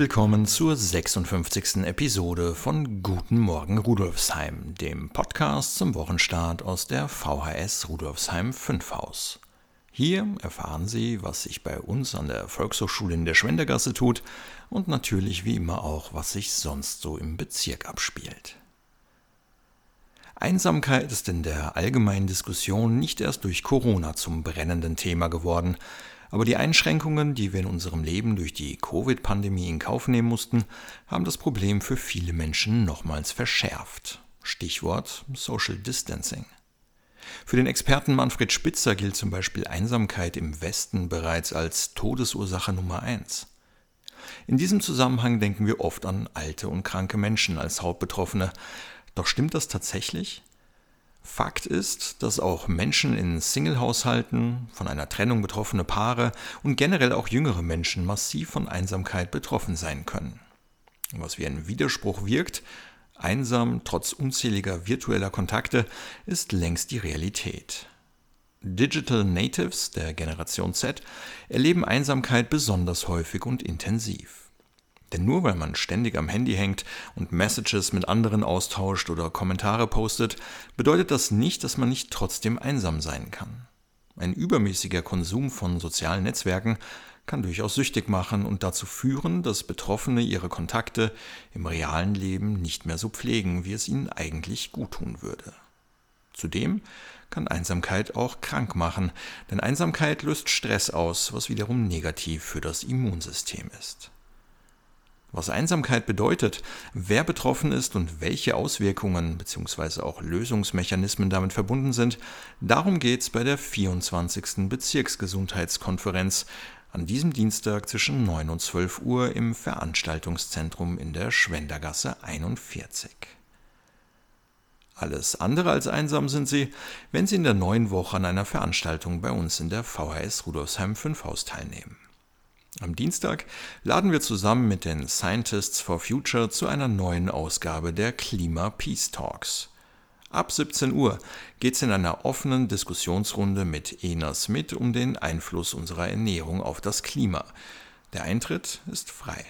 Willkommen zur 56. Episode von Guten Morgen Rudolfsheim, dem Podcast zum Wochenstart aus der VHS Rudolfsheim 5 Haus. Hier erfahren Sie, was sich bei uns an der Volkshochschule in der Schwendergasse tut und natürlich wie immer auch, was sich sonst so im Bezirk abspielt. Einsamkeit ist in der allgemeinen Diskussion nicht erst durch Corona zum brennenden Thema geworden, aber die Einschränkungen, die wir in unserem Leben durch die Covid-Pandemie in Kauf nehmen mussten, haben das Problem für viele Menschen nochmals verschärft. Stichwort Social Distancing. Für den Experten Manfred Spitzer gilt zum Beispiel Einsamkeit im Westen bereits als Todesursache Nummer eins. In diesem Zusammenhang denken wir oft an alte und kranke Menschen als Hauptbetroffene. Doch stimmt das tatsächlich? Fakt ist, dass auch Menschen in Singlehaushalten, von einer Trennung betroffene Paare und generell auch jüngere Menschen massiv von Einsamkeit betroffen sein können. Was wie ein Widerspruch wirkt, einsam trotz unzähliger virtueller Kontakte, ist längst die Realität. Digital Natives der Generation Z erleben Einsamkeit besonders häufig und intensiv. Denn nur weil man ständig am Handy hängt und Messages mit anderen austauscht oder Kommentare postet, bedeutet das nicht, dass man nicht trotzdem einsam sein kann. Ein übermäßiger Konsum von sozialen Netzwerken kann durchaus süchtig machen und dazu führen, dass Betroffene ihre Kontakte im realen Leben nicht mehr so pflegen, wie es ihnen eigentlich guttun würde. Zudem kann Einsamkeit auch krank machen, denn Einsamkeit löst Stress aus, was wiederum negativ für das Immunsystem ist. Was Einsamkeit bedeutet, wer betroffen ist und welche Auswirkungen bzw. auch Lösungsmechanismen damit verbunden sind, darum geht es bei der 24. Bezirksgesundheitskonferenz an diesem Dienstag zwischen 9 und 12 Uhr im Veranstaltungszentrum in der Schwendergasse 41. Alles andere als einsam sind Sie, wenn Sie in der neuen Woche an einer Veranstaltung bei uns in der VHS Rudolfsheim 5 Haus teilnehmen. Am Dienstag laden wir zusammen mit den Scientists for Future zu einer neuen Ausgabe der Klima Peace Talks. Ab 17 Uhr geht es in einer offenen Diskussionsrunde mit Ena Smith um den Einfluss unserer Ernährung auf das Klima. Der Eintritt ist frei.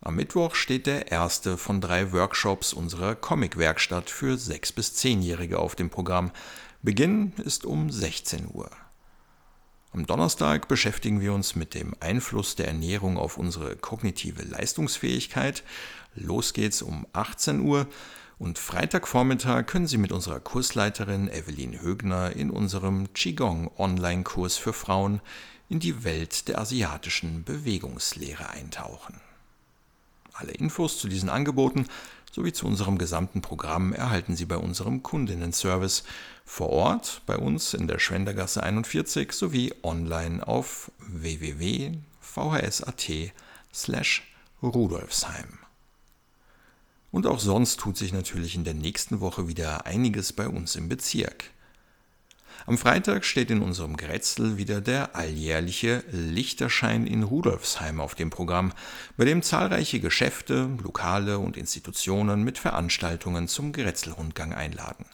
Am Mittwoch steht der erste von drei Workshops unserer Comic-Werkstatt für 6- bis 10-Jährige auf dem Programm. Beginn ist um 16 Uhr. Am Donnerstag beschäftigen wir uns mit dem Einfluss der Ernährung auf unsere kognitive Leistungsfähigkeit. Los geht's um 18 Uhr und Freitagvormittag können Sie mit unserer Kursleiterin Evelyn Högner in unserem Qigong Online-Kurs für Frauen in die Welt der asiatischen Bewegungslehre eintauchen. Alle Infos zu diesen Angeboten sowie zu unserem gesamten Programm erhalten Sie bei unserem Kundinnenservice vor Ort bei uns in der Schwendergasse 41 sowie online auf www.vhs.at slash Rudolfsheim. Und auch sonst tut sich natürlich in der nächsten Woche wieder einiges bei uns im Bezirk. Am Freitag steht in unserem Grätzl wieder der alljährliche Lichterschein in Rudolfsheim auf dem Programm, bei dem zahlreiche Geschäfte, Lokale und Institutionen mit Veranstaltungen zum Grätzl-Rundgang einladen.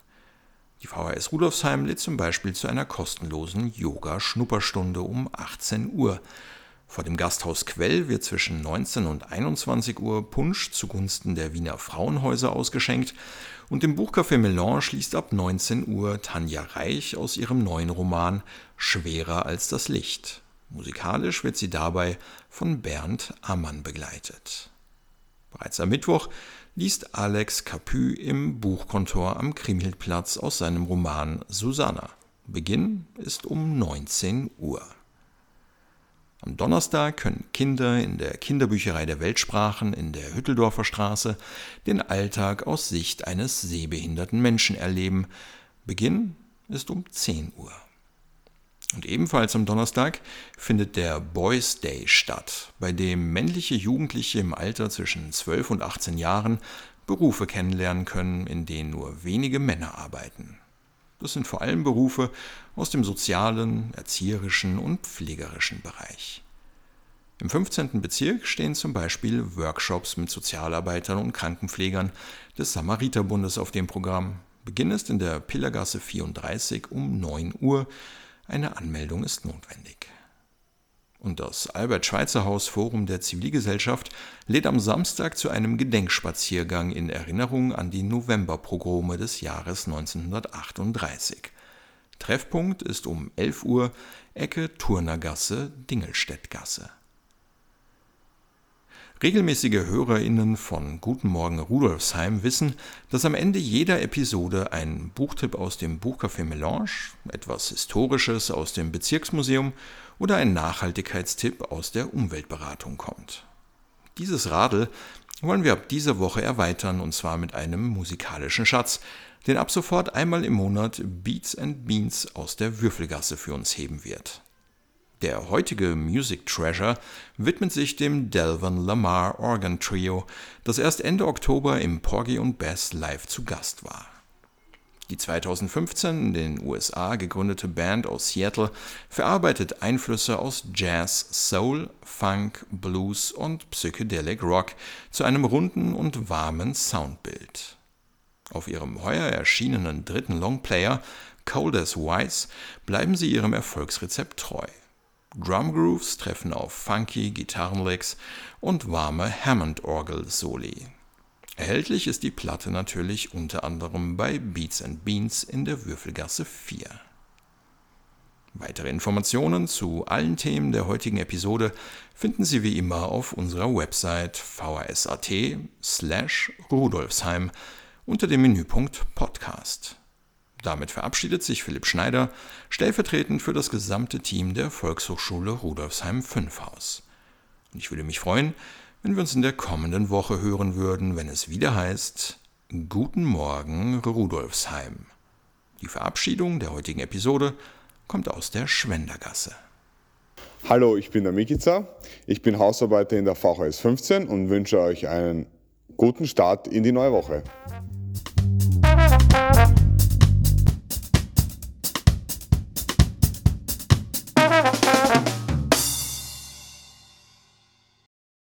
Die VHS Rudolfsheim lädt zum Beispiel zu einer kostenlosen Yoga-Schnupperstunde um 18 Uhr. Vor dem Gasthaus Quell wird zwischen 19 und 21 Uhr Punsch zugunsten der Wiener Frauenhäuser ausgeschenkt und im Buchcafé Melange schließt ab 19 Uhr Tanja Reich aus ihrem neuen Roman Schwerer als das Licht. Musikalisch wird sie dabei von Bernd Ammann begleitet. Bereits am Mittwoch liest Alex Capu im Buchkontor am Kriemhildplatz aus seinem Roman Susanna. Beginn ist um 19 Uhr. Am Donnerstag können Kinder in der Kinderbücherei der Weltsprachen in der Hütteldorfer Straße den Alltag aus Sicht eines sehbehinderten Menschen erleben. Beginn ist um 10 Uhr. Und ebenfalls am Donnerstag findet der Boys Day statt, bei dem männliche Jugendliche im Alter zwischen 12 und 18 Jahren Berufe kennenlernen können, in denen nur wenige Männer arbeiten. Das sind vor allem Berufe aus dem sozialen, erzieherischen und pflegerischen Bereich. Im 15. Bezirk stehen zum Beispiel Workshops mit Sozialarbeitern und Krankenpflegern des Samariterbundes auf dem Programm. Beginn ist in der Pillergasse 34 um 9 Uhr. Eine Anmeldung ist notwendig. Und das Albert-Schweitzer-Haus Forum der Zivilgesellschaft lädt am Samstag zu einem Gedenkspaziergang in Erinnerung an die Novemberpogrome des Jahres 1938. Treffpunkt ist um 11 Uhr Ecke Turnergasse, Dingelstädtgasse. Regelmäßige HörerInnen von Guten Morgen Rudolfsheim wissen, dass am Ende jeder Episode ein Buchtipp aus dem Buchcafé Melange, etwas Historisches aus dem Bezirksmuseum oder ein Nachhaltigkeitstipp aus der Umweltberatung kommt. Dieses Radl wollen wir ab dieser Woche erweitern und zwar mit einem musikalischen Schatz, den ab sofort einmal im Monat Beats and Beans aus der Würfelgasse für uns heben wird. Der heutige Music Treasure widmet sich dem Delvin Lamar Organ Trio, das erst Ende Oktober im Porgy und Bess live zu Gast war. Die 2015 in den USA gegründete Band aus Seattle verarbeitet Einflüsse aus Jazz, Soul, Funk, Blues und Psychedelic Rock zu einem runden und warmen Soundbild. Auf ihrem heuer erschienenen dritten Longplayer Cold as Wise bleiben sie ihrem Erfolgsrezept treu. Drumgrooves treffen auf funky Gitarrenlicks und warme Hammond-Orgel-Soli. Erhältlich ist die Platte natürlich unter anderem bei Beats and Beans in der Würfelgasse 4. Weitere Informationen zu allen Themen der heutigen Episode finden Sie wie immer auf unserer Website vhs.at slash rudolfsheim unter dem Menüpunkt Podcast. Damit verabschiedet sich Philipp Schneider, stellvertretend für das gesamte Team der Volkshochschule Rudolfsheim 5 Haus. Und ich würde mich freuen, wenn wir uns in der kommenden Woche hören würden, wenn es wieder heißt Guten Morgen Rudolfsheim. Die Verabschiedung der heutigen Episode kommt aus der Schwendergasse. Hallo, ich bin der Mikica. Ich bin Hausarbeiter in der VHS 15 und wünsche euch einen guten Start in die neue Woche.